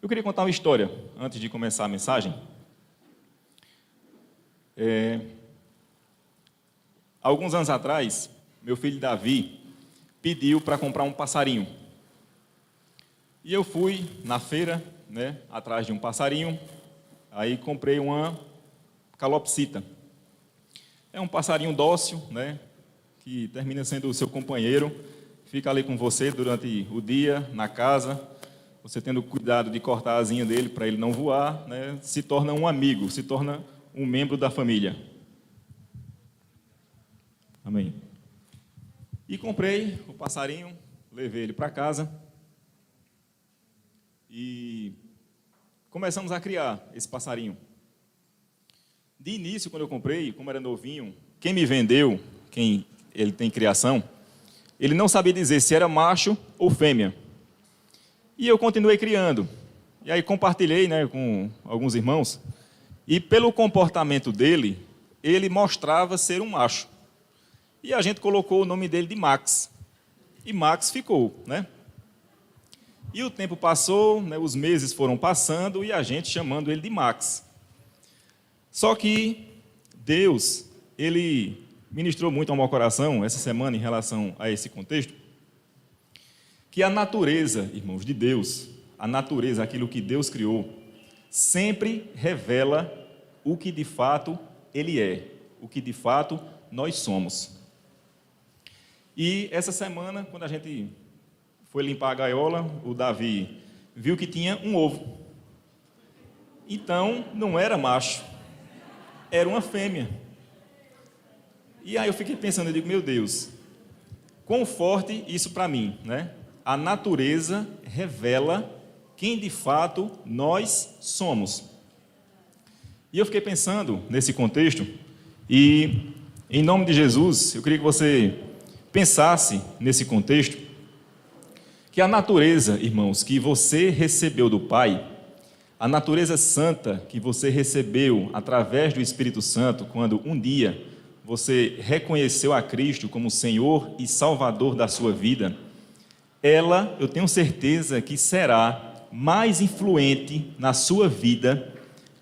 Eu queria contar uma história antes de começar a mensagem. É, alguns anos atrás, meu filho Davi pediu para comprar um passarinho. E eu fui na feira, né, atrás de um passarinho, aí comprei uma calopsita. É um passarinho dócil, né, que termina sendo o seu companheiro, fica ali com você durante o dia, na casa, você tendo cuidado de cortar a asinha dele para ele não voar, né, se torna um amigo, se torna um membro da família. Amém. E comprei o passarinho, levei ele para casa e começamos a criar esse passarinho. De início, quando eu comprei, como era novinho, quem me vendeu, quem ele tem criação, ele não sabia dizer se era macho ou fêmea. E eu continuei criando. E aí compartilhei né, com alguns irmãos. E pelo comportamento dele, ele mostrava ser um macho. E a gente colocou o nome dele de Max. E Max ficou, né? E o tempo passou, né, os meses foram passando e a gente chamando ele de Max. Só que Deus, ele ministrou muito ao meu coração essa semana em relação a esse contexto, que a natureza, irmãos, de Deus, a natureza, aquilo que Deus criou, sempre revela o que de fato ele é, o que de fato nós somos. E essa semana, quando a gente foi limpar a gaiola, o Davi viu que tinha um ovo. Então, não era macho, era uma fêmea. E aí eu fiquei pensando, eu digo, meu Deus, quão forte isso para mim, né? A natureza revela quem de fato nós somos. E eu fiquei pensando nesse contexto, e em nome de Jesus, eu queria que você pensasse nesse contexto, que a natureza, irmãos, que você recebeu do Pai, a natureza santa que você recebeu através do Espírito Santo, quando um dia você reconheceu a Cristo como Senhor e Salvador da sua vida, ela, eu tenho certeza que será mais influente na sua vida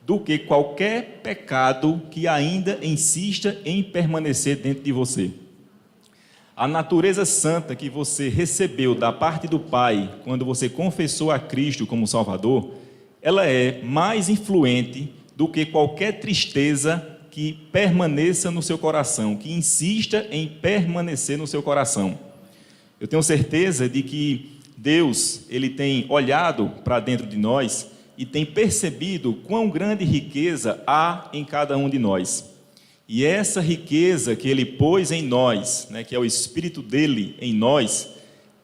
do que qualquer pecado que ainda insista em permanecer dentro de você. A natureza santa que você recebeu da parte do Pai quando você confessou a Cristo como Salvador, ela é mais influente do que qualquer tristeza que permaneça no seu coração, que insista em permanecer no seu coração. Eu tenho certeza de que Deus, ele tem olhado para dentro de nós e tem percebido quão grande riqueza há em cada um de nós. E essa riqueza que ele pôs em nós, né, que é o espírito dele em nós,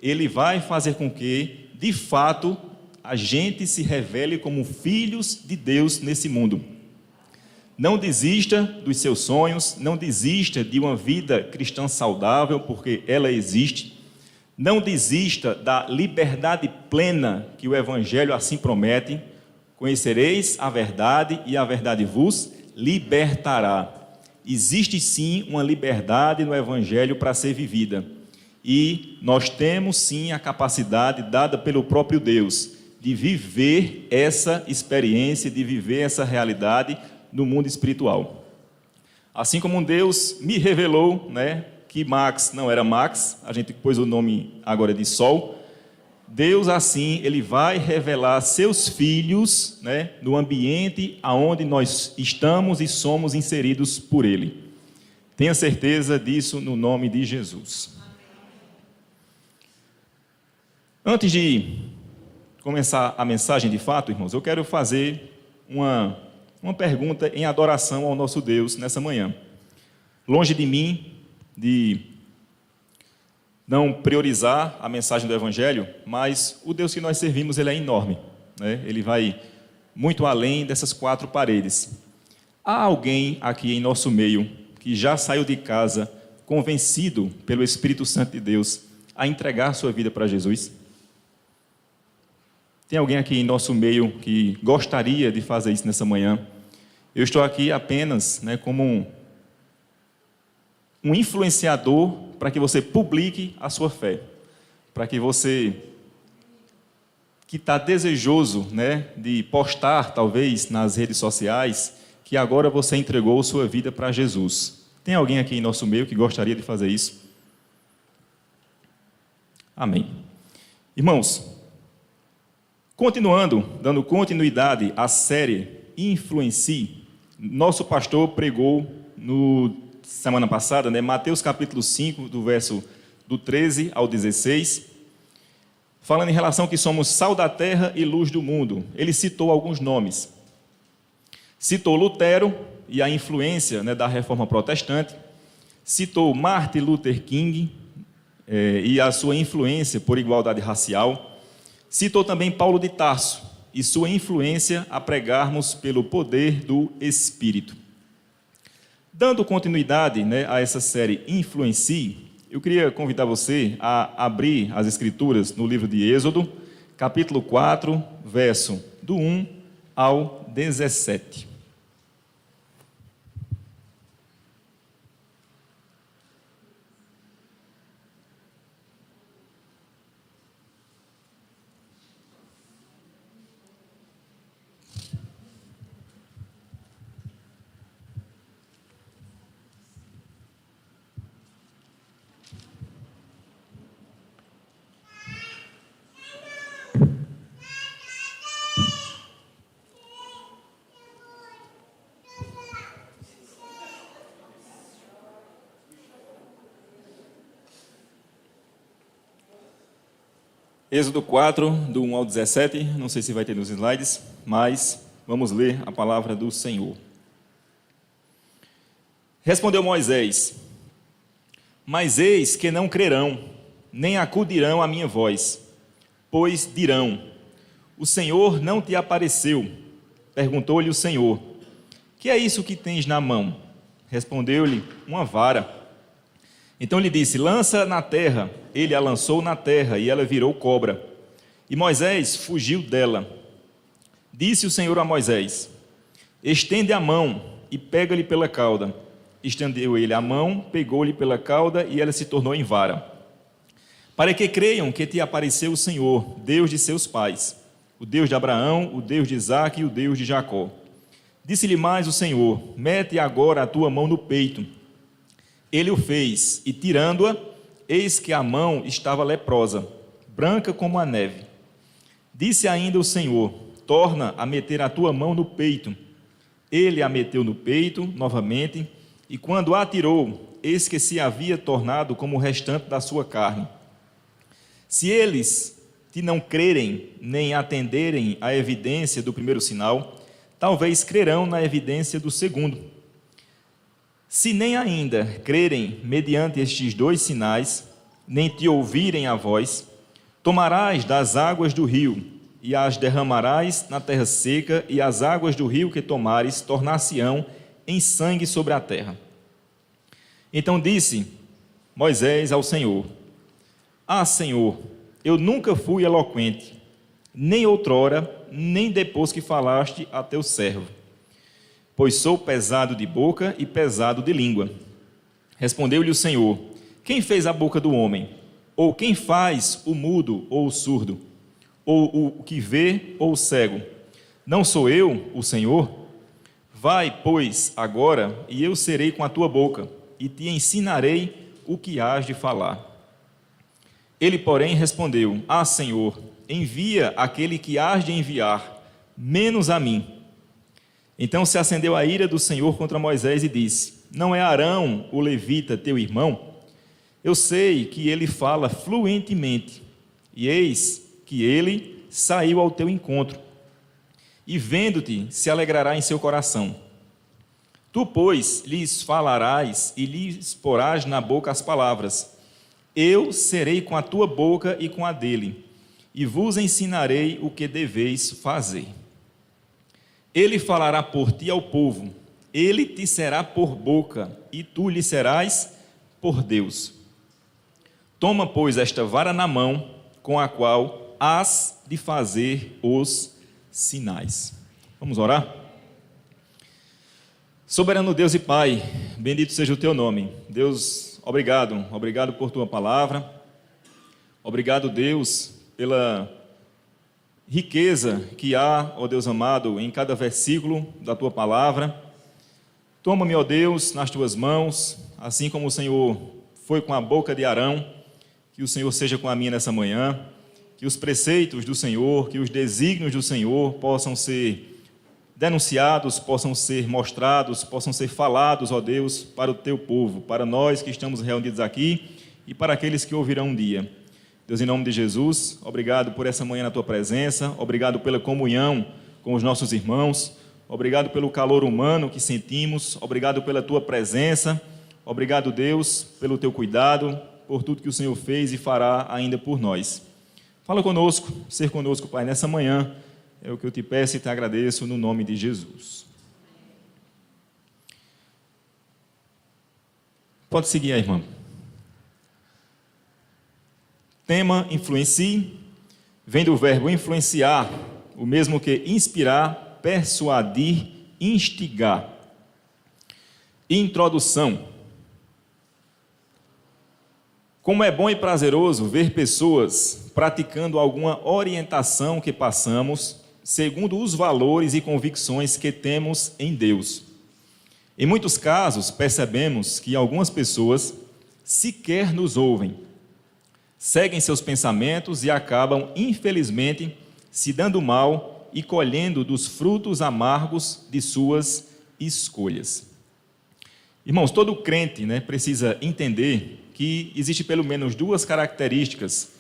ele vai fazer com que, de fato, a gente se revele como filhos de Deus nesse mundo. Não desista dos seus sonhos, não desista de uma vida cristã saudável, porque ela existe. Não desista da liberdade plena que o Evangelho assim promete. Conhecereis a verdade e a verdade vos libertará existe sim uma liberdade no Evangelho para ser vivida. E nós temos sim a capacidade dada pelo próprio Deus de viver essa experiência, de viver essa realidade no mundo espiritual. Assim como Deus me revelou, né, que Max não era Max, a gente pôs o nome agora de Sol, Deus assim, ele vai revelar seus filhos, né, no ambiente aonde nós estamos e somos inseridos por ele. Tenha certeza disso no nome de Jesus. Antes de começar a mensagem de fato, irmãos, eu quero fazer uma, uma pergunta em adoração ao nosso Deus nessa manhã. Longe de mim de não priorizar a mensagem do Evangelho, mas o Deus que nós servimos ele é enorme, né? ele vai muito além dessas quatro paredes. Há alguém aqui em nosso meio que já saiu de casa convencido pelo Espírito Santo de Deus a entregar sua vida para Jesus? Tem alguém aqui em nosso meio que gostaria de fazer isso nessa manhã? Eu estou aqui apenas né, como um, um influenciador para que você publique a sua fé, para que você que está desejoso né, de postar, talvez, nas redes sociais, que agora você entregou sua vida para Jesus. Tem alguém aqui em nosso meio que gostaria de fazer isso? Amém. Irmãos, continuando, dando continuidade à série Influencie, nosso pastor pregou no semana passada, né, Mateus capítulo 5, do verso do 13 ao 16, falando em relação que somos sal da terra e luz do mundo. Ele citou alguns nomes. Citou Lutero e a influência né, da reforma protestante, citou Martin Luther King eh, e a sua influência por igualdade racial, citou também Paulo de Tarso e sua influência a pregarmos pelo poder do Espírito. Dando continuidade né, a essa série Influencie, eu queria convidar você a abrir as Escrituras no livro de Êxodo, capítulo 4, verso do 1 ao 17. Êxodo 4, do 1 ao 17, não sei se vai ter nos slides, mas vamos ler a palavra do Senhor. Respondeu Moisés: Mas eis que não crerão, nem acudirão à minha voz, pois dirão: O Senhor não te apareceu. Perguntou-lhe o Senhor: Que é isso que tens na mão? Respondeu-lhe: Uma vara. Então lhe disse: Lança na terra. Ele a lançou na terra e ela virou cobra. E Moisés fugiu dela. Disse o Senhor a Moisés: Estende a mão e pega-lhe pela cauda. Estendeu ele a mão, pegou-lhe pela cauda e ela se tornou em vara. Para que creiam que te apareceu o Senhor, Deus de seus pais, o Deus de Abraão, o Deus de Isaque e o Deus de Jacó. Disse-lhe mais o Senhor: Mete agora a tua mão no peito. Ele o fez, e tirando-a, eis que a mão estava leprosa, branca como a neve. Disse ainda o Senhor: Torna a meter a tua mão no peito. Ele a meteu no peito novamente, e quando a tirou, eis que se havia tornado como o restante da sua carne. Se eles te não crerem nem atenderem à evidência do primeiro sinal, talvez crerão na evidência do segundo. Se nem ainda crerem mediante estes dois sinais, nem te ouvirem a voz, tomarás das águas do rio e as derramarás na terra seca, e as águas do rio que tomares tornar-se-ão em sangue sobre a terra. Então disse Moisés ao Senhor: Ah, Senhor, eu nunca fui eloquente, nem outrora, nem depois que falaste a teu servo pois sou pesado de boca e pesado de língua. Respondeu-lhe o Senhor: Quem fez a boca do homem? Ou quem faz o mudo ou o surdo? Ou o que vê ou o cego? Não sou eu, o Senhor? Vai, pois, agora, e eu serei com a tua boca, e te ensinarei o que hás de falar. Ele, porém, respondeu: Ah, Senhor, envia aquele que hás de enviar, menos a mim. Então se acendeu a ira do Senhor contra Moisés e disse: Não é Arão, o levita, teu irmão? Eu sei que ele fala fluentemente, e eis que ele saiu ao teu encontro, e vendo-te se alegrará em seu coração. Tu, pois, lhes falarás e lhes porás na boca as palavras. Eu serei com a tua boca e com a dele, e vos ensinarei o que deveis fazer. Ele falará por ti ao povo, ele te será por boca, e tu lhe serás por Deus. Toma, pois, esta vara na mão, com a qual has de fazer os sinais. Vamos orar? Soberano Deus e Pai, bendito seja o teu nome. Deus, obrigado, obrigado por tua palavra. Obrigado, Deus, pela riqueza que há, ó Deus amado, em cada versículo da tua palavra. Toma-me, ó Deus, nas tuas mãos, assim como o Senhor foi com a boca de Arão, que o Senhor seja com a minha nessa manhã, que os preceitos do Senhor, que os desígnios do Senhor possam ser denunciados, possam ser mostrados, possam ser falados, ó Deus, para o teu povo, para nós que estamos reunidos aqui e para aqueles que ouvirão um dia. Deus, em nome de Jesus, obrigado por essa manhã na tua presença, obrigado pela comunhão com os nossos irmãos, obrigado pelo calor humano que sentimos, obrigado pela tua presença, obrigado, Deus, pelo teu cuidado, por tudo que o Senhor fez e fará ainda por nós. Fala conosco, ser conosco, Pai, nessa manhã, é o que eu te peço e te agradeço no nome de Jesus. Pode seguir aí, irmão. Tema influencie vem do verbo influenciar, o mesmo que inspirar, persuadir, instigar. Introdução. Como é bom e prazeroso ver pessoas praticando alguma orientação que passamos segundo os valores e convicções que temos em Deus. Em muitos casos, percebemos que algumas pessoas sequer nos ouvem seguem seus pensamentos e acabam, infelizmente, se dando mal e colhendo dos frutos amargos de suas escolhas. Irmãos, todo crente né, precisa entender que existe pelo menos duas características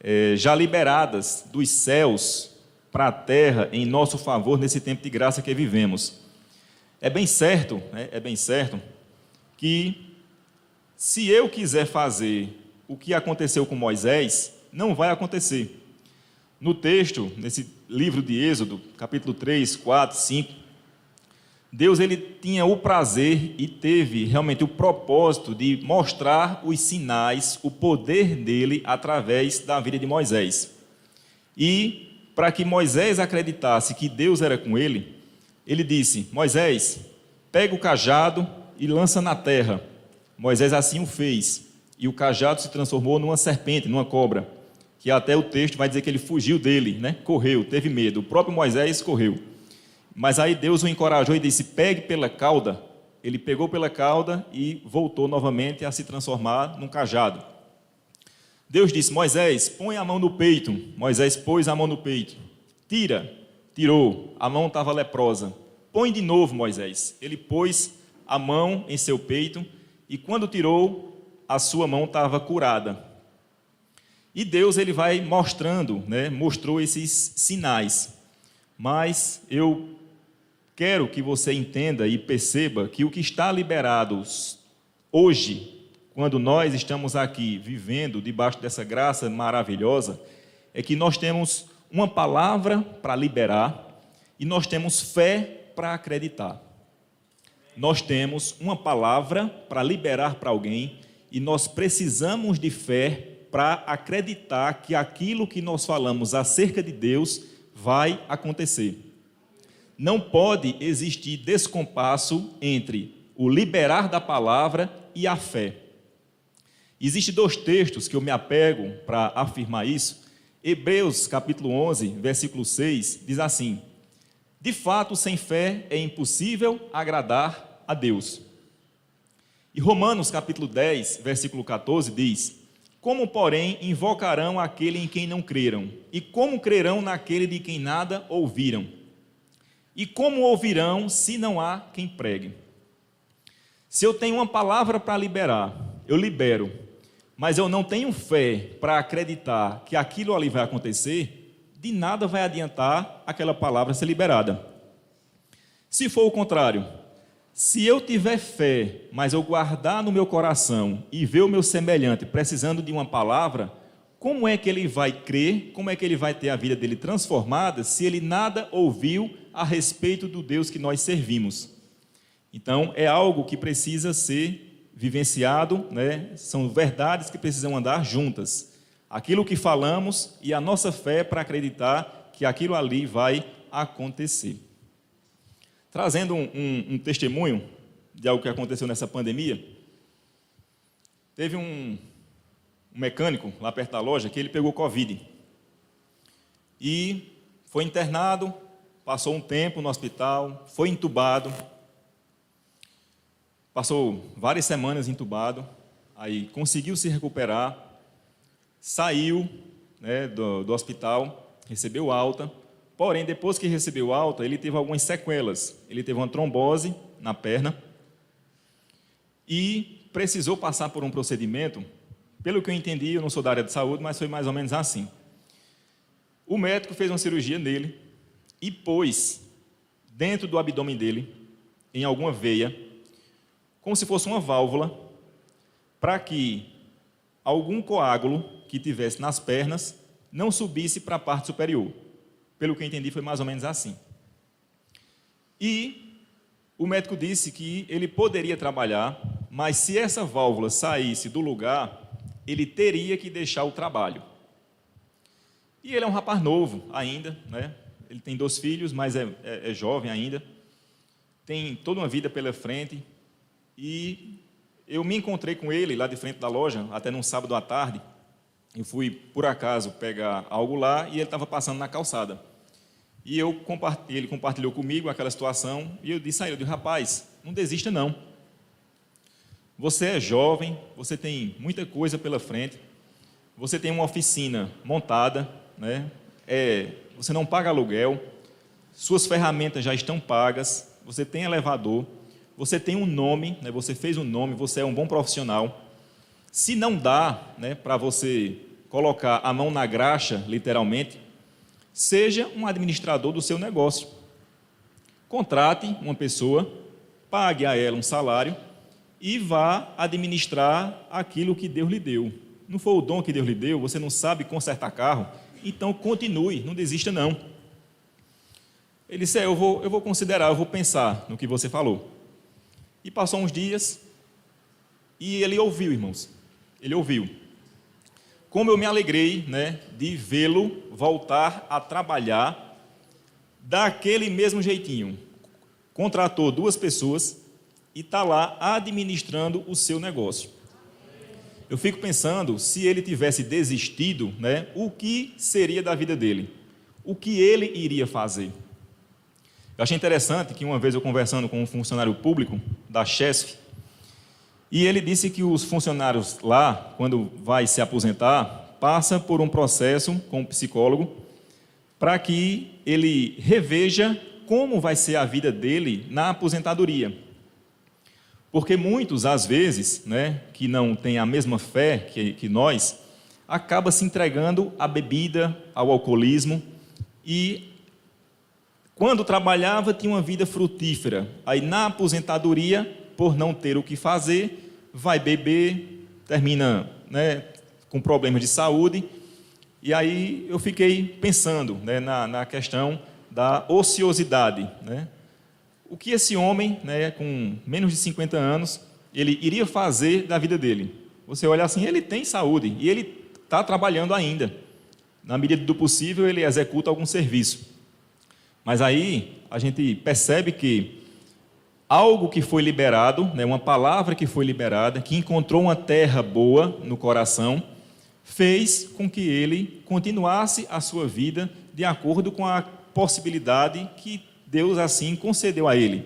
é, já liberadas dos céus para a terra em nosso favor nesse tempo de graça que vivemos. É bem certo, né, é bem certo que se eu quiser fazer o que aconteceu com Moisés não vai acontecer. No texto, nesse livro de Êxodo, capítulo 3, 4, 5, Deus ele tinha o prazer e teve realmente o propósito de mostrar os sinais, o poder dele através da vida de Moisés. E para que Moisés acreditasse que Deus era com ele, ele disse: Moisés, pega o cajado e lança na terra. Moisés assim o fez e o cajado se transformou numa serpente, numa cobra, que até o texto vai dizer que ele fugiu dele, né? correu, teve medo. O próprio Moisés correu. Mas aí Deus o encorajou e disse: pegue pela cauda. Ele pegou pela cauda e voltou novamente a se transformar num cajado. Deus disse: Moisés, põe a mão no peito. Moisés pôs a mão no peito. Tira. Tirou. A mão estava leprosa. Põe de novo, Moisés. Ele pôs a mão em seu peito e quando tirou, a sua mão estava curada. E Deus ele vai mostrando, né, mostrou esses sinais. Mas eu quero que você entenda e perceba que o que está liberado hoje, quando nós estamos aqui vivendo debaixo dessa graça maravilhosa, é que nós temos uma palavra para liberar e nós temos fé para acreditar. Nós temos uma palavra para liberar para alguém e nós precisamos de fé para acreditar que aquilo que nós falamos acerca de Deus vai acontecer. Não pode existir descompasso entre o liberar da palavra e a fé. Existem dois textos que eu me apego para afirmar isso. Hebreus capítulo 11, versículo 6, diz assim: De fato, sem fé é impossível agradar a Deus. E Romanos capítulo 10, versículo 14 diz: Como, porém, invocarão aquele em quem não creram? E como crerão naquele de quem nada ouviram? E como ouvirão se não há quem pregue? Se eu tenho uma palavra para liberar, eu libero, mas eu não tenho fé para acreditar que aquilo ali vai acontecer, de nada vai adiantar aquela palavra ser liberada. Se for o contrário, se eu tiver fé, mas eu guardar no meu coração e ver o meu semelhante precisando de uma palavra, como é que ele vai crer, como é que ele vai ter a vida dele transformada se ele nada ouviu a respeito do Deus que nós servimos? Então, é algo que precisa ser vivenciado, né? são verdades que precisam andar juntas. Aquilo que falamos e a nossa fé para acreditar que aquilo ali vai acontecer. Trazendo um, um, um testemunho de algo que aconteceu nessa pandemia, teve um, um mecânico lá perto da loja que ele pegou Covid. E Foi internado, passou um tempo no hospital, foi entubado, passou várias semanas entubado, aí conseguiu se recuperar, saiu né, do, do hospital, recebeu alta, porém, depois que recebeu alta, ele teve algumas sequelas. Ele teve uma trombose na perna e precisou passar por um procedimento. Pelo que eu entendi, eu não sou da área de saúde, mas foi mais ou menos assim. O médico fez uma cirurgia nele e pôs dentro do abdômen dele, em alguma veia, como se fosse uma válvula, para que algum coágulo que tivesse nas pernas não subisse para a parte superior. Pelo que eu entendi, foi mais ou menos assim. E o médico disse que ele poderia trabalhar, mas se essa válvula saísse do lugar, ele teria que deixar o trabalho. E ele é um rapaz novo ainda, né? ele tem dois filhos, mas é, é, é jovem ainda, tem toda uma vida pela frente, e eu me encontrei com ele lá de frente da loja, até num sábado à tarde, eu fui, por acaso, pegar algo lá, e ele estava passando na calçada. E eu ele compartilhou comigo aquela situação, e eu disse a ele, eu disse, rapaz, não desista não. Você é jovem, você tem muita coisa pela frente, você tem uma oficina montada, né? É, você não paga aluguel, suas ferramentas já estão pagas, você tem elevador, você tem um nome, né, você fez um nome, você é um bom profissional. Se não dá né, para você colocar a mão na graxa, literalmente, seja um administrador do seu negócio. Contrate uma pessoa, pague a ela um salário e vá administrar aquilo que Deus lhe deu. Não foi o dom que Deus lhe deu, você não sabe consertar carro, então continue, não desista não. Ele disse, é, eu, vou, eu vou considerar, eu vou pensar no que você falou. E passou uns dias, e ele ouviu, irmãos, ele ouviu. Como eu me alegrei né, de vê-lo voltar a trabalhar daquele mesmo jeitinho. Contratou duas pessoas e está lá administrando o seu negócio eu fico pensando se ele tivesse desistido, né, o que seria da vida dele? O que ele iria fazer? Eu achei interessante que uma vez eu conversando com um funcionário público da Chesf, e ele disse que os funcionários lá, quando vai se aposentar, passa por um processo com um psicólogo para que ele reveja como vai ser a vida dele na aposentadoria. Porque muitos, às vezes, né, que não têm a mesma fé que, que nós, acaba se entregando à bebida, ao alcoolismo e quando trabalhava tinha uma vida frutífera. Aí na aposentadoria, por não ter o que fazer, vai beber, termina né, com problemas de saúde. E aí eu fiquei pensando né, na, na questão da ociosidade. Né? o que esse homem, né, com menos de 50 anos, ele iria fazer da vida dele. Você olha assim, ele tem saúde e ele está trabalhando ainda. Na medida do possível, ele executa algum serviço. Mas aí a gente percebe que algo que foi liberado, né, uma palavra que foi liberada, que encontrou uma terra boa no coração, fez com que ele continuasse a sua vida de acordo com a possibilidade que Deus assim concedeu a ele.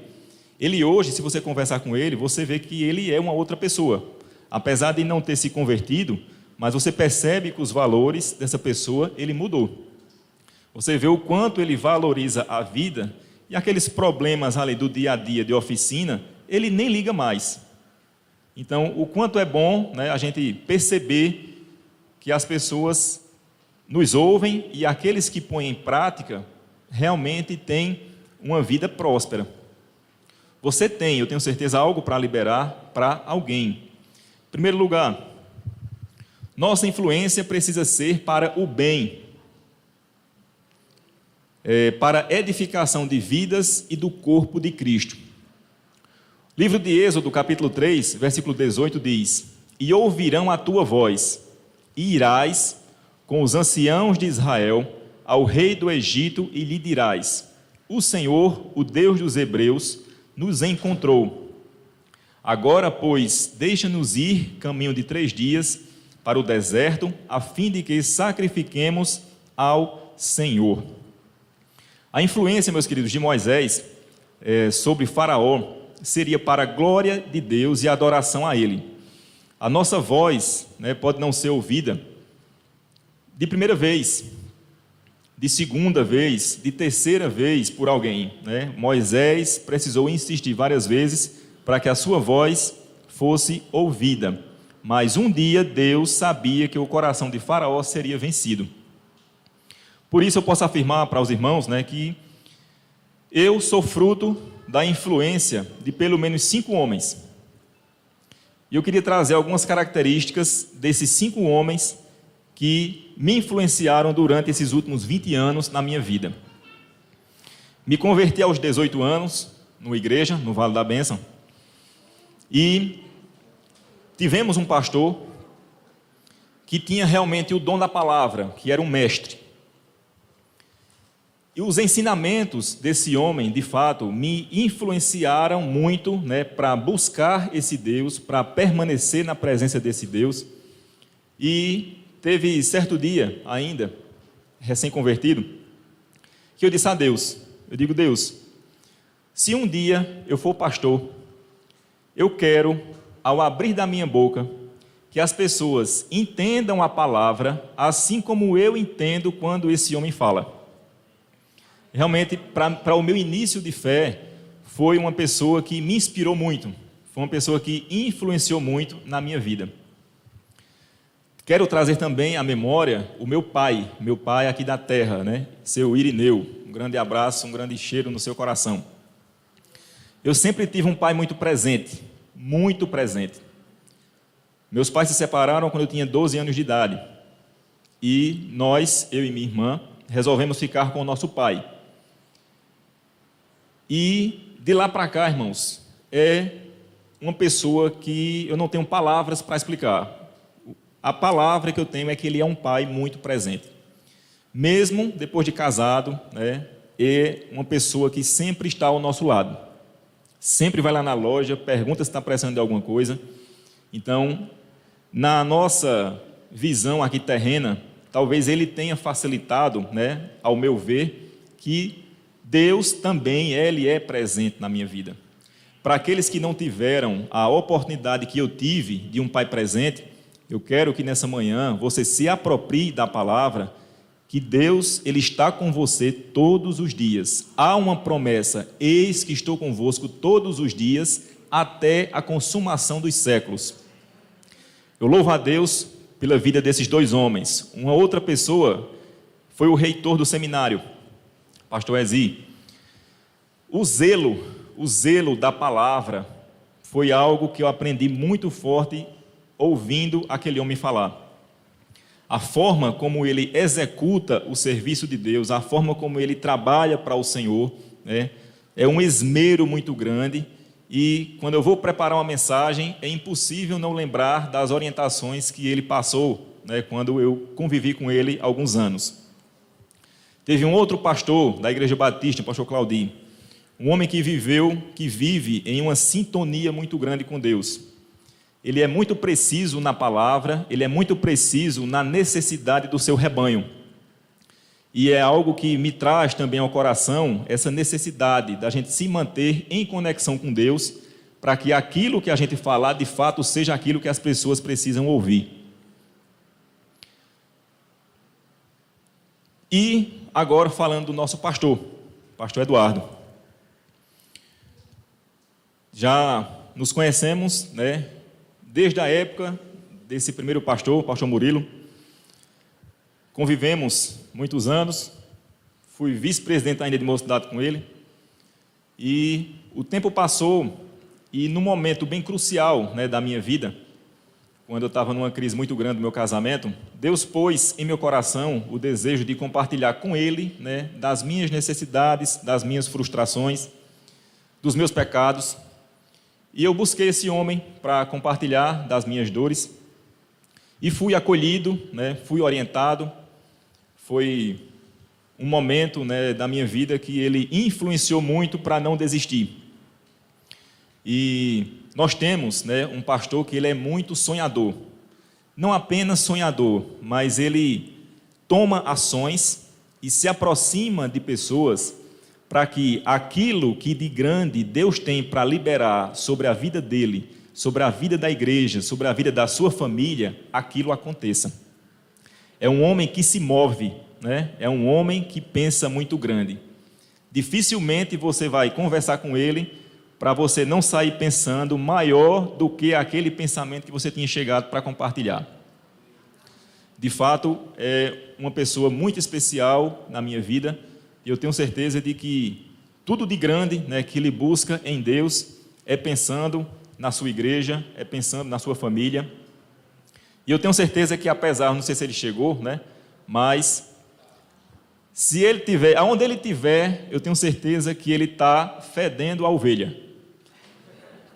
Ele hoje, se você conversar com ele, você vê que ele é uma outra pessoa. Apesar de não ter se convertido, mas você percebe que os valores dessa pessoa, ele mudou. Você vê o quanto ele valoriza a vida e aqueles problemas ali do dia a dia de oficina, ele nem liga mais. Então, o quanto é bom né, a gente perceber que as pessoas nos ouvem e aqueles que põem em prática realmente têm uma vida próspera. Você tem, eu tenho certeza, algo para liberar para alguém. Em primeiro lugar, nossa influência precisa ser para o bem, é, para edificação de vidas e do corpo de Cristo. Livro de Êxodo, capítulo 3, versículo 18 diz: E ouvirão a tua voz, e irás com os anciãos de Israel ao rei do Egito e lhe dirás: o Senhor, o Deus dos Hebreus, nos encontrou. Agora, pois, deixa-nos ir caminho de três dias para o deserto, a fim de que sacrifiquemos ao Senhor. A influência, meus queridos, de Moisés é, sobre Faraó seria para a glória de Deus e adoração a Ele. A nossa voz né, pode não ser ouvida de primeira vez, de segunda vez, de terceira vez por alguém. Né? Moisés precisou insistir várias vezes para que a sua voz fosse ouvida. Mas um dia Deus sabia que o coração de Faraó seria vencido. Por isso eu posso afirmar para os irmãos né, que eu sou fruto da influência de pelo menos cinco homens. E eu queria trazer algumas características desses cinco homens que me influenciaram durante esses últimos 20 anos na minha vida. Me converti aos 18 anos, numa igreja, no Vale da Bênção, e tivemos um pastor que tinha realmente o dom da palavra, que era um mestre. E os ensinamentos desse homem, de fato, me influenciaram muito né, para buscar esse Deus, para permanecer na presença desse Deus. E teve certo dia, ainda, recém-convertido, que eu disse a Deus: Eu digo, Deus, se um dia eu for pastor, eu quero, ao abrir da minha boca, que as pessoas entendam a palavra assim como eu entendo quando esse homem fala realmente, para o meu início de fé, foi uma pessoa que me inspirou muito, foi uma pessoa que influenciou muito na minha vida. Quero trazer também à memória o meu pai, meu pai aqui da terra, né? seu Irineu. Um grande abraço, um grande cheiro no seu coração. Eu sempre tive um pai muito presente, muito presente. Meus pais se separaram quando eu tinha 12 anos de idade. E nós, eu e minha irmã, resolvemos ficar com o nosso pai. E de lá para cá, irmãos, é uma pessoa que eu não tenho palavras para explicar. A palavra que eu tenho é que ele é um pai muito presente. Mesmo depois de casado, né, é uma pessoa que sempre está ao nosso lado. Sempre vai lá na loja, pergunta se está precisando de alguma coisa. Então, na nossa visão aqui terrena, talvez ele tenha facilitado, né, ao meu ver, que Deus também, Ele é presente na minha vida. Para aqueles que não tiveram a oportunidade que eu tive de um Pai presente, eu quero que nessa manhã você se aproprie da palavra que Deus ele está com você todos os dias. Há uma promessa: eis que estou convosco todos os dias até a consumação dos séculos. Eu louvo a Deus pela vida desses dois homens. Uma outra pessoa foi o reitor do seminário, pastor Ezi. O zelo, o zelo da palavra foi algo que eu aprendi muito forte ouvindo aquele homem falar. A forma como ele executa o serviço de Deus, a forma como ele trabalha para o Senhor, né, é um esmero muito grande. E quando eu vou preparar uma mensagem, é impossível não lembrar das orientações que ele passou né, quando eu convivi com ele alguns anos. Teve um outro pastor da Igreja Batista, o pastor Claudinho, um homem que viveu, que vive em uma sintonia muito grande com Deus. Ele é muito preciso na palavra, ele é muito preciso na necessidade do seu rebanho. E é algo que me traz também ao coração essa necessidade da gente se manter em conexão com Deus, para que aquilo que a gente falar de fato seja aquilo que as pessoas precisam ouvir. E agora falando do nosso pastor, pastor Eduardo. Já nos conhecemos, né, desde a época desse primeiro pastor, pastor Murilo. Convivemos muitos anos. Fui vice-presidente ainda de mocidade com ele. E o tempo passou e num momento bem crucial, né, da minha vida, quando eu estava numa crise muito grande do meu casamento, Deus pôs em meu coração o desejo de compartilhar com Ele né, das minhas necessidades, das minhas frustrações, dos meus pecados. E eu busquei esse homem para compartilhar das minhas dores. E fui acolhido, né, fui orientado. Foi um momento né, da minha vida que ele influenciou muito para não desistir. E nós temos né, um pastor que ele é muito sonhador. Não apenas sonhador, mas ele toma ações e se aproxima de pessoas para que aquilo que de grande Deus tem para liberar sobre a vida dele, sobre a vida da igreja, sobre a vida da sua família, aquilo aconteça. É um homem que se move, né? é um homem que pensa muito grande. Dificilmente você vai conversar com ele para você não sair pensando maior do que aquele pensamento que você tinha chegado para compartilhar. De fato, é uma pessoa muito especial na minha vida e eu tenho certeza de que tudo de grande né, que ele busca em Deus é pensando na sua igreja, é pensando na sua família. E eu tenho certeza que, apesar, não sei se ele chegou, né, mas se ele tiver, aonde ele tiver, eu tenho certeza que ele está fedendo a ovelha.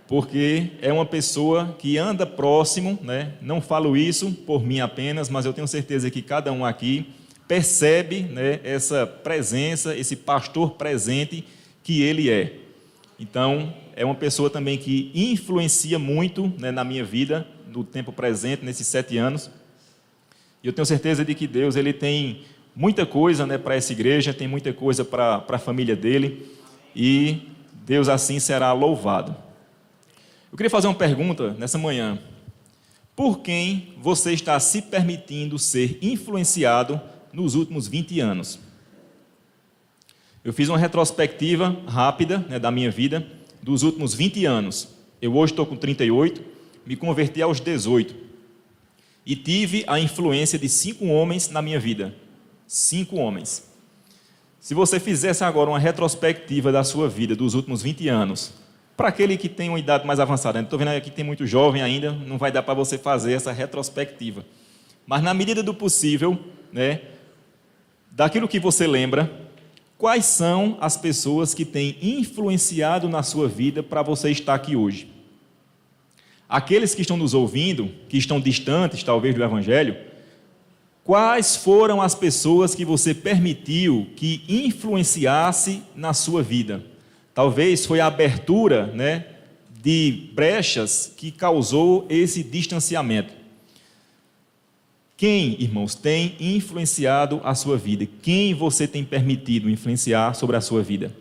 Porque é uma pessoa que anda próximo, né? não falo isso por mim apenas, mas eu tenho certeza que cada um aqui percebe né, essa presença, esse pastor presente que ele é. Então, é uma pessoa também que influencia muito né, na minha vida, no tempo presente, nesses sete anos. E eu tenho certeza de que Deus ele tem muita coisa né, para essa igreja, tem muita coisa para, a família dele, e Deus assim será louvado. Eu queria fazer uma pergunta nessa manhã. Por quem você está se permitindo ser influenciado nos últimos 20 anos. Eu fiz uma retrospectiva rápida né, da minha vida dos últimos 20 anos. Eu hoje estou com 38, me converti aos 18 e tive a influência de cinco homens na minha vida. Cinco homens. Se você fizesse agora uma retrospectiva da sua vida dos últimos 20 anos, para aquele que tem uma idade mais avançada, estou vendo aqui que tem muito jovem ainda, não vai dar para você fazer essa retrospectiva. Mas na medida do possível, né, daquilo que você lembra, quais são as pessoas que têm influenciado na sua vida para você estar aqui hoje? Aqueles que estão nos ouvindo, que estão distantes talvez do Evangelho, quais foram as pessoas que você permitiu que influenciasse na sua vida? Talvez foi a abertura né, de brechas que causou esse distanciamento. Quem, irmãos, tem influenciado a sua vida? Quem você tem permitido influenciar sobre a sua vida?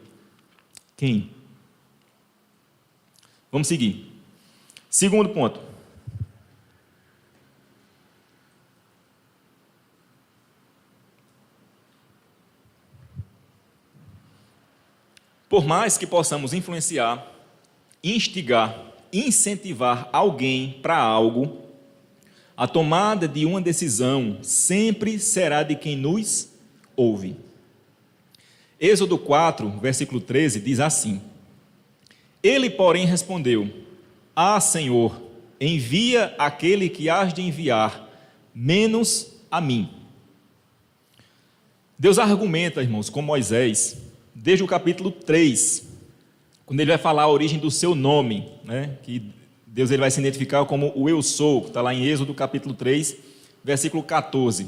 Quem? Vamos seguir. Segundo ponto. Por mais que possamos influenciar, instigar, incentivar alguém para algo, a tomada de uma decisão sempre será de quem nos ouve. Êxodo 4, versículo 13 diz assim: Ele, porém, respondeu: Ah, Senhor, envia aquele que has de enviar, menos a mim. Deus argumenta, irmãos, com Moisés, desde o capítulo 3, quando ele vai falar a origem do seu nome, né, que Deus ele vai se identificar como o eu sou, que está lá em Êxodo capítulo 3, versículo 14.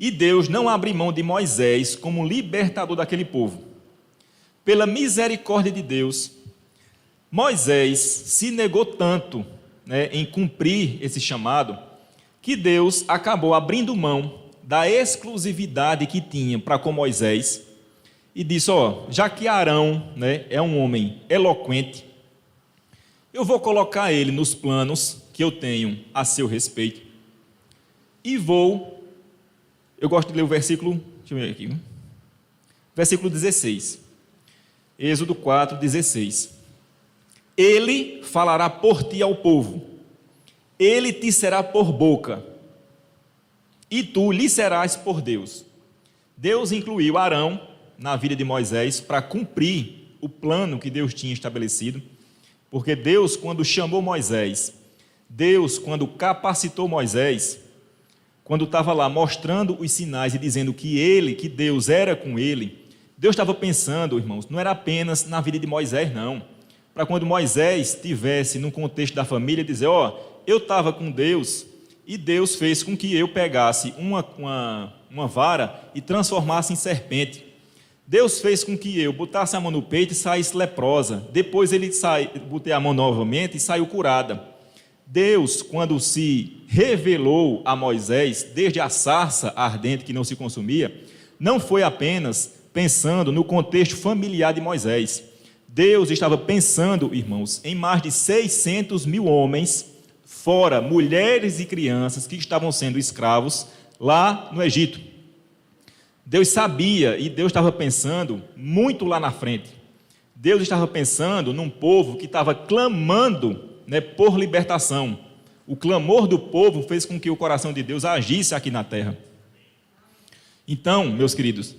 E Deus não abre mão de Moisés como libertador daquele povo. Pela misericórdia de Deus, Moisés se negou tanto né, em cumprir esse chamado, que Deus acabou abrindo mão da exclusividade que tinha para com Moisés e disse: Ó, já que Arão né, é um homem eloquente, eu vou colocar ele nos planos que eu tenho a seu respeito. E vou. Eu gosto de ler o versículo. Deixa eu ver aqui. Versículo 16. Êxodo 4, 16. Ele falará por ti ao povo, ele te será por boca, e tu lhe serás por Deus. Deus incluiu Arão na vida de Moisés para cumprir o plano que Deus tinha estabelecido. Porque Deus, quando chamou Moisés, Deus, quando capacitou Moisés, quando estava lá mostrando os sinais e dizendo que ele, que Deus era com ele, Deus estava pensando, irmãos, não era apenas na vida de Moisés, não. Para quando Moisés estivesse no contexto da família, dizer: Ó, oh, eu estava com Deus e Deus fez com que eu pegasse uma, uma, uma vara e transformasse em serpente. Deus fez com que eu botasse a mão no peito e saísse leprosa. Depois ele sai, botei a mão novamente e saiu curada. Deus, quando se revelou a Moisés, desde a sarça ardente que não se consumia, não foi apenas pensando no contexto familiar de Moisés. Deus estava pensando, irmãos, em mais de 600 mil homens, fora mulheres e crianças que estavam sendo escravos lá no Egito. Deus sabia e Deus estava pensando muito lá na frente. Deus estava pensando num povo que estava clamando né, por libertação. O clamor do povo fez com que o coração de Deus agisse aqui na terra. Então, meus queridos,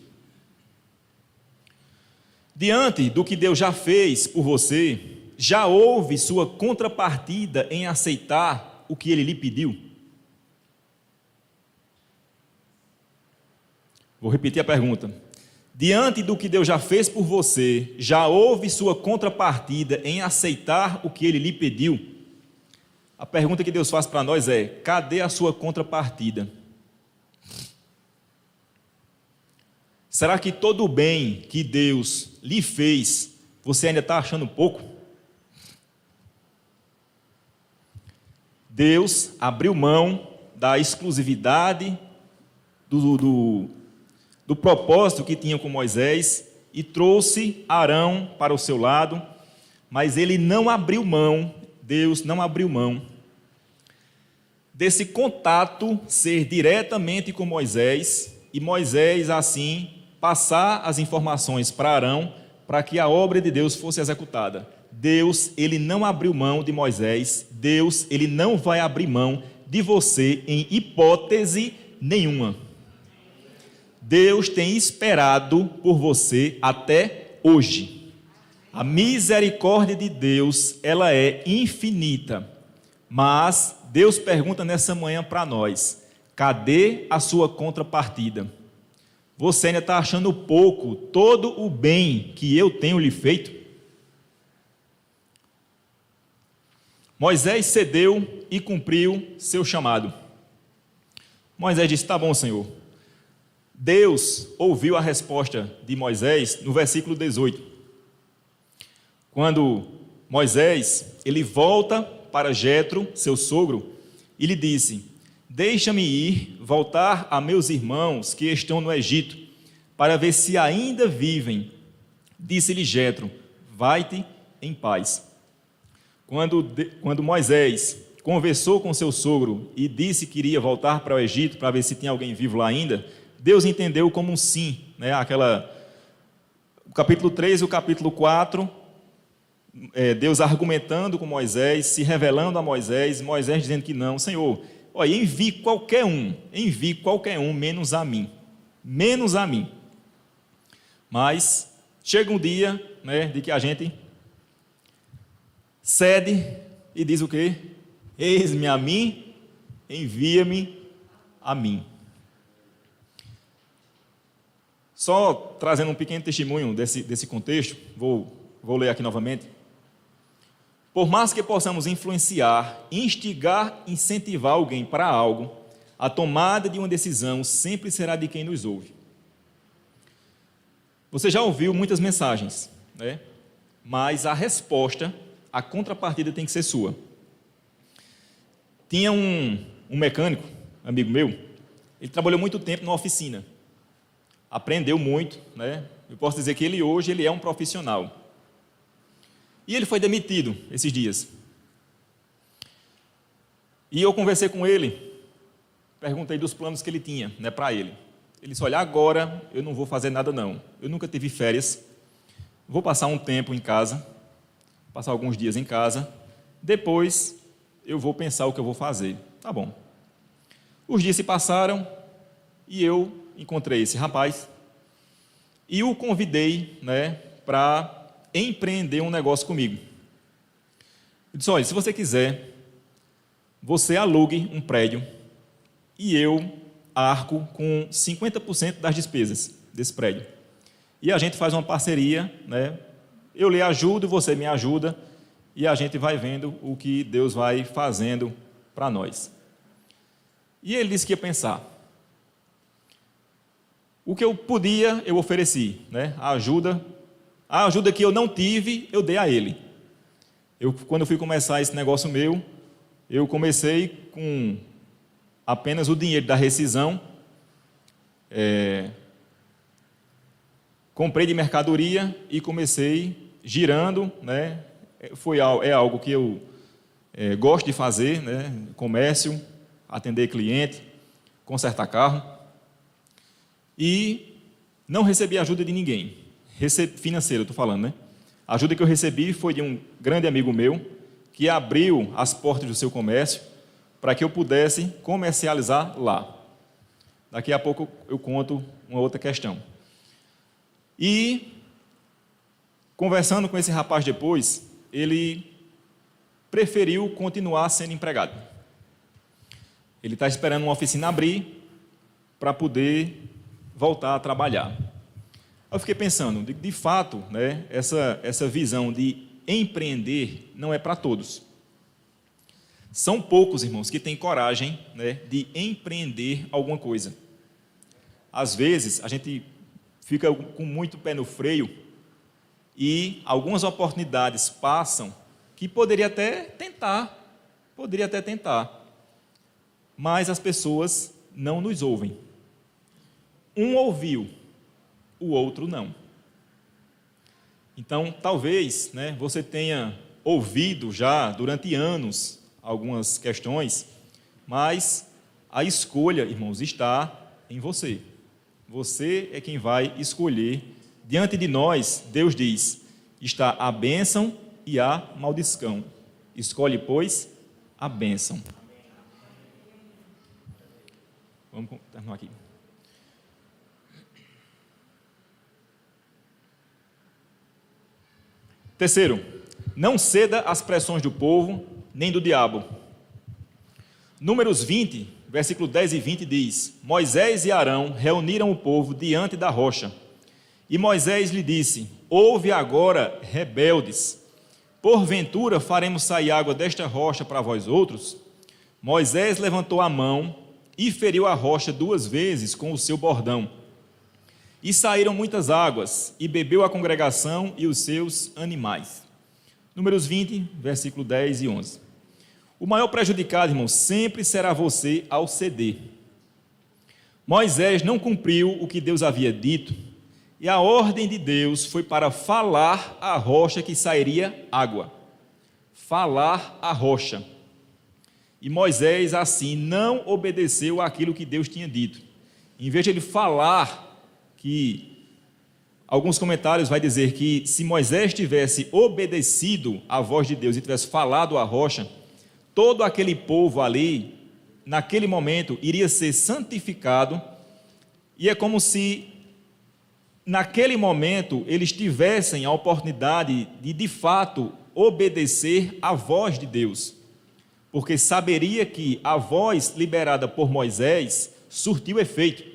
diante do que Deus já fez por você, já houve sua contrapartida em aceitar o que ele lhe pediu? Vou repetir a pergunta. Diante do que Deus já fez por você, já houve sua contrapartida em aceitar o que ele lhe pediu? A pergunta que Deus faz para nós é: cadê a sua contrapartida? Será que todo o bem que Deus lhe fez, você ainda está achando pouco? Deus abriu mão da exclusividade, do, do, do propósito que tinha com Moisés e trouxe Arão para o seu lado, mas ele não abriu mão, Deus não abriu mão desse contato ser diretamente com Moisés e Moisés assim passar as informações para Arão para que a obra de Deus fosse executada. Deus, ele não abriu mão de Moisés, Deus, ele não vai abrir mão de você em hipótese nenhuma. Deus tem esperado por você até hoje. A misericórdia de Deus, ela é infinita. Mas Deus pergunta nessa manhã para nós: cadê a sua contrapartida? Você ainda está achando pouco todo o bem que eu tenho lhe feito? Moisés cedeu e cumpriu seu chamado. Moisés disse: Tá bom, Senhor. Deus ouviu a resposta de Moisés no versículo 18. Quando Moisés, ele volta para Jetro, seu sogro, e lhe disse: Deixa-me ir, voltar a meus irmãos que estão no Egito, para ver se ainda vivem. Disse-lhe Jetro: Vai-te em paz. Quando, quando Moisés conversou com seu sogro e disse que iria voltar para o Egito para ver se tinha alguém vivo lá ainda, Deus entendeu como um sim, né? Aquela o capítulo 3 e o capítulo 4, é, Deus argumentando com Moisés, se revelando a Moisés, Moisés dizendo que não, Senhor, olha, envie qualquer um, envie qualquer um, menos a mim, menos a mim. Mas chega um dia, né, de que a gente cede e diz o quê? Eis-me a mim, envia-me a mim. Só trazendo um pequeno testemunho desse, desse contexto, vou, vou ler aqui novamente. Por mais que possamos influenciar, instigar, incentivar alguém para algo, a tomada de uma decisão sempre será de quem nos ouve. Você já ouviu muitas mensagens, né? mas a resposta a contrapartida tem que ser sua. Tinha um, um mecânico, amigo meu, ele trabalhou muito tempo na oficina, aprendeu muito, né? Eu posso dizer que ele hoje ele é um profissional. E ele foi demitido esses dias. E eu conversei com ele, perguntei dos planos que ele tinha, né, para ele. Ele disse: Olha, agora eu não vou fazer nada, não. Eu nunca tive férias. Vou passar um tempo em casa passar alguns dias em casa, depois eu vou pensar o que eu vou fazer. Tá bom. Os dias se passaram e eu encontrei esse rapaz e o convidei né, para empreender um negócio comigo. Eu disse: olha, se você quiser, você alugue um prédio e eu arco com 50% das despesas desse prédio. E a gente faz uma parceria né, eu lhe ajudo, você me ajuda, e a gente vai vendo o que Deus vai fazendo para nós. E ele disse que ia pensar. O que eu podia, eu ofereci, né? A ajuda, a ajuda que eu não tive, eu dei a ele. Eu, quando eu fui começar esse negócio meu, eu comecei com apenas o dinheiro da rescisão. É, comprei de mercadoria e comecei girando, né? Foi é algo que eu é, gosto de fazer, né? Comércio, atender cliente, consertar carro. E não recebi ajuda de ninguém, Recebi, financeira, estou falando, né? A ajuda que eu recebi foi de um grande amigo meu que abriu as portas do seu comércio para que eu pudesse comercializar lá. Daqui a pouco eu conto uma outra questão. E, conversando com esse rapaz depois, ele preferiu continuar sendo empregado. Ele está esperando uma oficina abrir para poder voltar a trabalhar. Eu fiquei pensando, de, de fato, né, essa, essa visão de empreender não é para todos. São poucos, irmãos, que têm coragem né, de empreender alguma coisa. Às vezes, a gente fica com muito pé no freio e algumas oportunidades passam que poderia até tentar, poderia até tentar, mas as pessoas não nos ouvem. Um ouviu, o outro não. Então, talvez né, você tenha ouvido já durante anos algumas questões, mas a escolha, irmãos, está em você. Você é quem vai escolher. Diante de nós, Deus diz: está a bênção e a maldição. Escolhe, pois, a bênção. Vamos terminar aqui. Terceiro, não ceda às pressões do povo nem do diabo. Números 20, versículo 10 e 20 diz: Moisés e Arão reuniram o povo diante da rocha. E Moisés lhe disse: Ouve agora, rebeldes, porventura faremos sair água desta rocha para vós outros? Moisés levantou a mão e feriu a rocha duas vezes com o seu bordão. E saíram muitas águas, e bebeu a congregação e os seus animais. Números 20, versículo 10 e 11. O maior prejudicado, irmão, sempre será você ao ceder. Moisés não cumpriu o que Deus havia dito, e a ordem de Deus foi para falar à rocha que sairia água. Falar à rocha. E Moisés, assim, não obedeceu àquilo que Deus tinha dito. Em vez de ele falar que Alguns comentários vai dizer que se Moisés tivesse obedecido à voz de Deus e tivesse falado à rocha, todo aquele povo ali, naquele momento, iria ser santificado, e é como se naquele momento eles tivessem a oportunidade de de fato obedecer à voz de Deus, porque saberia que a voz liberada por Moisés surtiu efeito.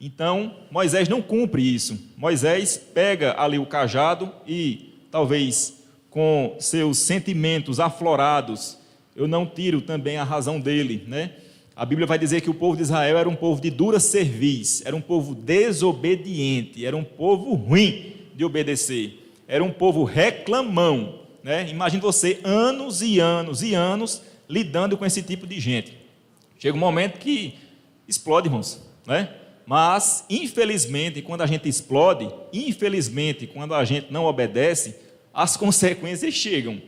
Então, Moisés não cumpre isso. Moisés pega ali o cajado e, talvez com seus sentimentos aflorados, eu não tiro também a razão dele, né? A Bíblia vai dizer que o povo de Israel era um povo de dura cerviz, era um povo desobediente, era um povo ruim de obedecer, era um povo reclamão, né? Imagine você anos e anos e anos lidando com esse tipo de gente. Chega um momento que explode, irmãos, né? Mas, infelizmente, quando a gente explode, infelizmente, quando a gente não obedece, as consequências chegam.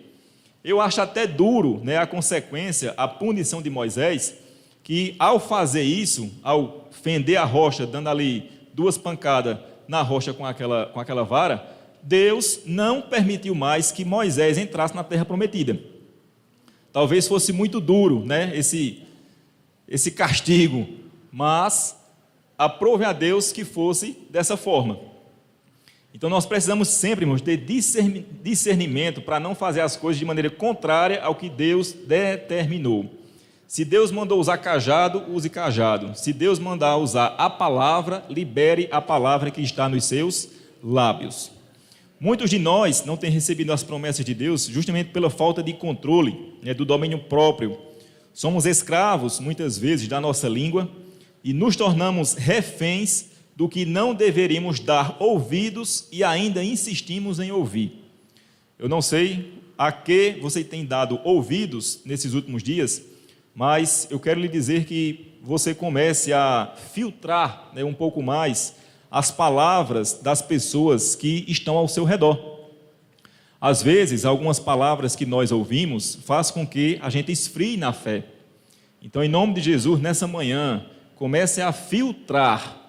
Eu acho até duro né, a consequência, a punição de Moisés, que ao fazer isso, ao fender a rocha, dando ali duas pancadas na rocha com aquela, com aquela vara, Deus não permitiu mais que Moisés entrasse na terra prometida. Talvez fosse muito duro né, esse, esse castigo, mas aprove a Deus que fosse dessa forma. Então nós precisamos sempre, irmãos, ter discernimento para não fazer as coisas de maneira contrária ao que Deus determinou. Se Deus mandou usar cajado, use cajado. Se Deus mandar usar a palavra, libere a palavra que está nos seus lábios. Muitos de nós não têm recebido as promessas de Deus justamente pela falta de controle né, do domínio próprio. Somos escravos, muitas vezes, da nossa língua e nos tornamos reféns do que não deveríamos dar ouvidos e ainda insistimos em ouvir. Eu não sei a que você tem dado ouvidos nesses últimos dias, mas eu quero lhe dizer que você comece a filtrar né, um pouco mais as palavras das pessoas que estão ao seu redor. Às vezes, algumas palavras que nós ouvimos faz com que a gente esfrie na fé. Então, em nome de Jesus, nessa manhã, comece a filtrar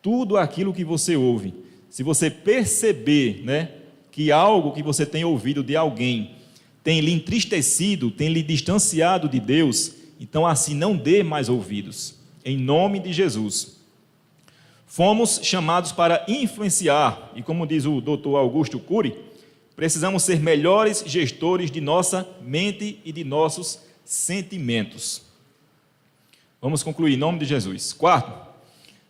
tudo aquilo que você ouve. Se você perceber, né, que algo que você tem ouvido de alguém tem lhe entristecido, tem lhe distanciado de Deus, então assim não dê mais ouvidos. Em nome de Jesus. Fomos chamados para influenciar, e como diz o doutor Augusto Cury, Precisamos ser melhores gestores de nossa mente e de nossos sentimentos. Vamos concluir em nome de Jesus. Quarto,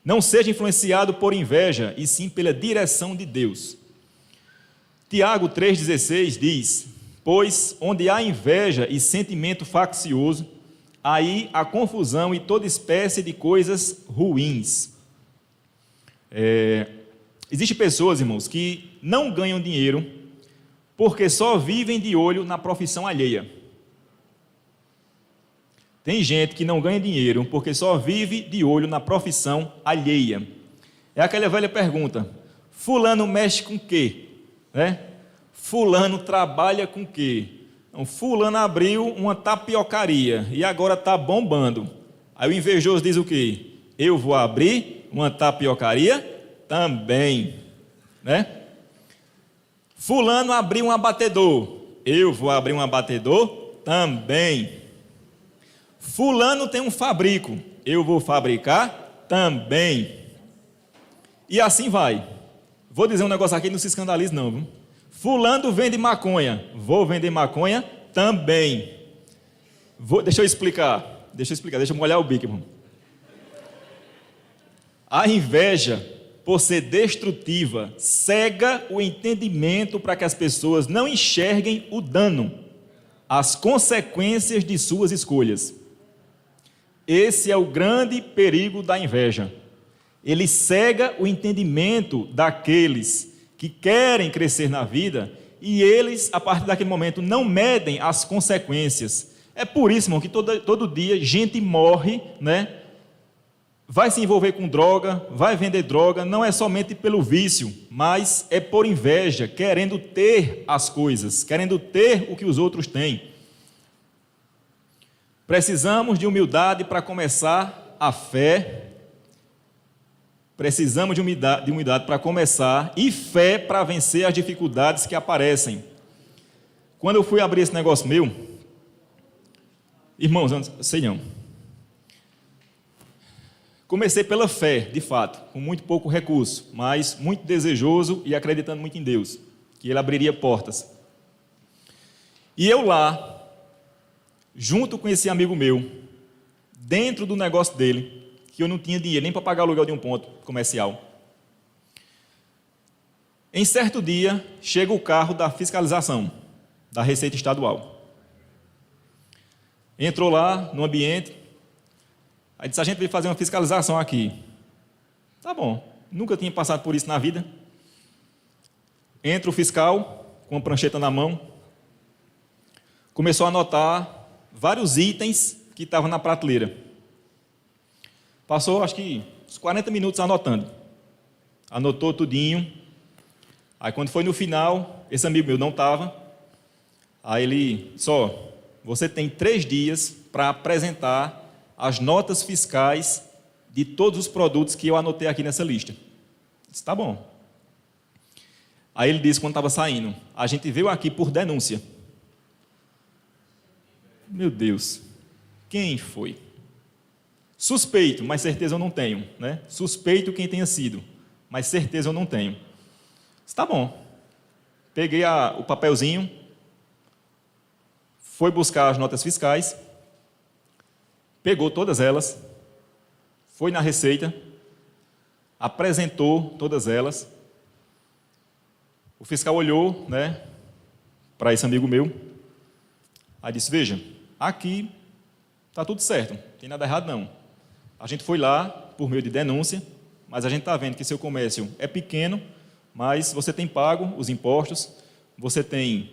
não seja influenciado por inveja, e sim pela direção de Deus. Tiago 3,16 diz: Pois onde há inveja e sentimento faccioso, aí há confusão e toda espécie de coisas ruins. É, Existem pessoas, irmãos, que não ganham dinheiro porque só vivem de olho na profissão alheia. Tem gente que não ganha dinheiro porque só vive de olho na profissão alheia. É aquela velha pergunta: Fulano mexe com quê? Né? Fulano trabalha com quê? Então, fulano abriu uma tapiocaria e agora está bombando. Aí o invejoso diz o quê? Eu vou abrir uma tapiocaria também. Né? Fulano abriu um abatedor. Eu vou abrir um abatedor também. Fulano tem um fabrico. Eu vou fabricar também. E assim vai. Vou dizer um negócio aqui, não se escandalize não. Fulano vende maconha. Vou vender maconha também. Vou, deixa eu explicar. Deixa eu explicar. Deixa eu molhar o bico, irmão. A inveja por ser destrutiva, cega o entendimento para que as pessoas não enxerguem o dano, as consequências de suas escolhas. Esse é o grande perigo da inveja. Ele cega o entendimento daqueles que querem crescer na vida e eles, a partir daquele momento, não medem as consequências. É por isso, irmão, que todo, todo dia gente morre, né? vai se envolver com droga, vai vender droga, não é somente pelo vício, mas é por inveja, querendo ter as coisas, querendo ter o que os outros têm. Precisamos de humildade para começar a fé. Precisamos de humildade, de humildade para começar e fé para vencer as dificuldades que aparecem. Quando eu fui abrir esse negócio meu, irmãos, sei não Comecei pela fé, de fato, com muito pouco recurso, mas muito desejoso e acreditando muito em Deus, que Ele abriria portas. E eu lá, junto com esse amigo meu, dentro do negócio dele, que eu não tinha dinheiro nem para pagar o aluguel de um ponto comercial. Em certo dia, chega o carro da fiscalização, da Receita Estadual. Entrou lá no ambiente, Aí disse: a gente veio fazer uma fiscalização aqui. Tá bom, nunca tinha passado por isso na vida. Entra o fiscal com a prancheta na mão, começou a anotar vários itens que estavam na prateleira. Passou, acho que, uns 40 minutos anotando. Anotou tudinho. Aí, quando foi no final, esse amigo meu não estava. Aí ele só, você tem três dias para apresentar as notas fiscais de todos os produtos que eu anotei aqui nessa lista. Disse, tá bom. Aí ele disse quando estava saindo: a gente veio aqui por denúncia. Meu Deus, quem foi? Suspeito, mas certeza eu não tenho. Né? Suspeito quem tenha sido, mas certeza eu não tenho. Está bom. Peguei a, o papelzinho, foi buscar as notas fiscais, pegou todas elas, foi na receita, apresentou todas elas. O fiscal olhou, né, para esse amigo meu, aí disse: Veja, aqui está tudo certo, não tem nada errado não. A gente foi lá por meio de denúncia, mas a gente está vendo que seu comércio é pequeno, mas você tem pago os impostos, você tem,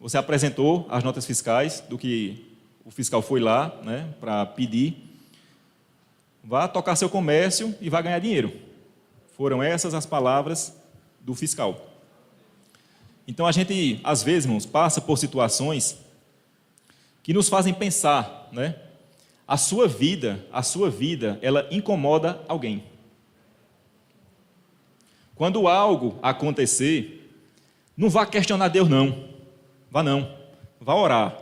você apresentou as notas fiscais do que o fiscal foi lá né, para pedir, vá tocar seu comércio e vai ganhar dinheiro. Foram essas as palavras do fiscal. Então a gente, às vezes, irmãos, passa por situações que nos fazem pensar, né? A sua vida, a sua vida, ela incomoda alguém. Quando algo acontecer, não vá questionar Deus não. Vá não. Vá orar.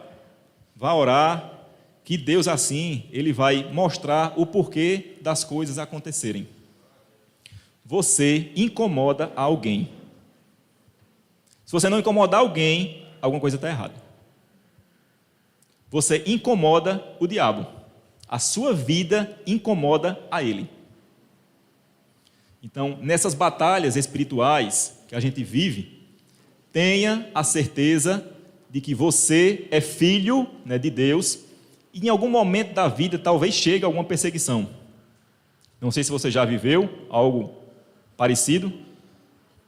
Vá orar que Deus assim, ele vai mostrar o porquê das coisas acontecerem. Você incomoda alguém. Se você não incomodar alguém, alguma coisa está errada. Você incomoda o diabo. A sua vida incomoda a ele. Então, nessas batalhas espirituais que a gente vive, tenha a certeza de que você é filho né, de Deus e em algum momento da vida talvez chegue alguma perseguição. Não sei se você já viveu algo parecido,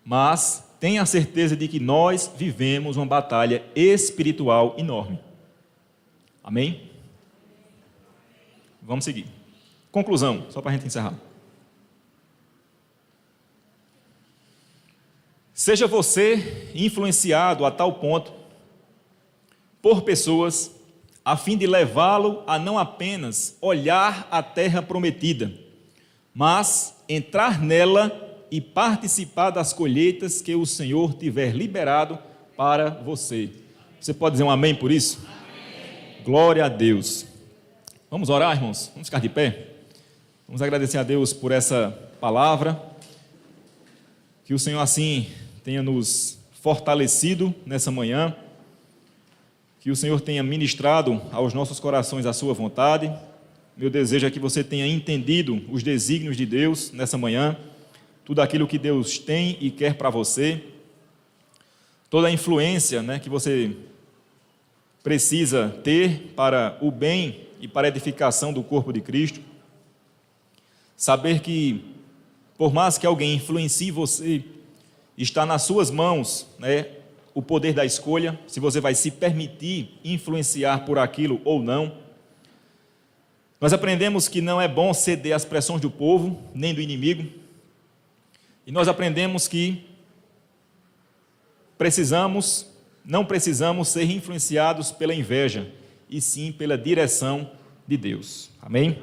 mas tenha a certeza de que nós vivemos uma batalha espiritual enorme. Amém? Vamos seguir. Conclusão, só para a gente encerrar. Seja você influenciado a tal ponto por pessoas a fim de levá-lo a não apenas olhar a terra prometida, mas entrar nela e participar das colheitas que o Senhor tiver liberado para você. Você pode dizer um amém por isso? Amém. Glória a Deus. Vamos orar, irmãos? Vamos ficar de pé? Vamos agradecer a Deus por essa palavra. Que o Senhor assim tenha nos fortalecido nessa manhã que o Senhor tenha ministrado aos nossos corações a sua vontade. Meu desejo é que você tenha entendido os desígnios de Deus nessa manhã, tudo aquilo que Deus tem e quer para você, toda a influência né, que você precisa ter para o bem e para a edificação do corpo de Cristo. Saber que, por mais que alguém influencie você, está nas suas mãos né, o poder da escolha, se você vai se permitir influenciar por aquilo ou não. Nós aprendemos que não é bom ceder às pressões do povo, nem do inimigo. E nós aprendemos que precisamos, não precisamos ser influenciados pela inveja, e sim pela direção de Deus. Amém?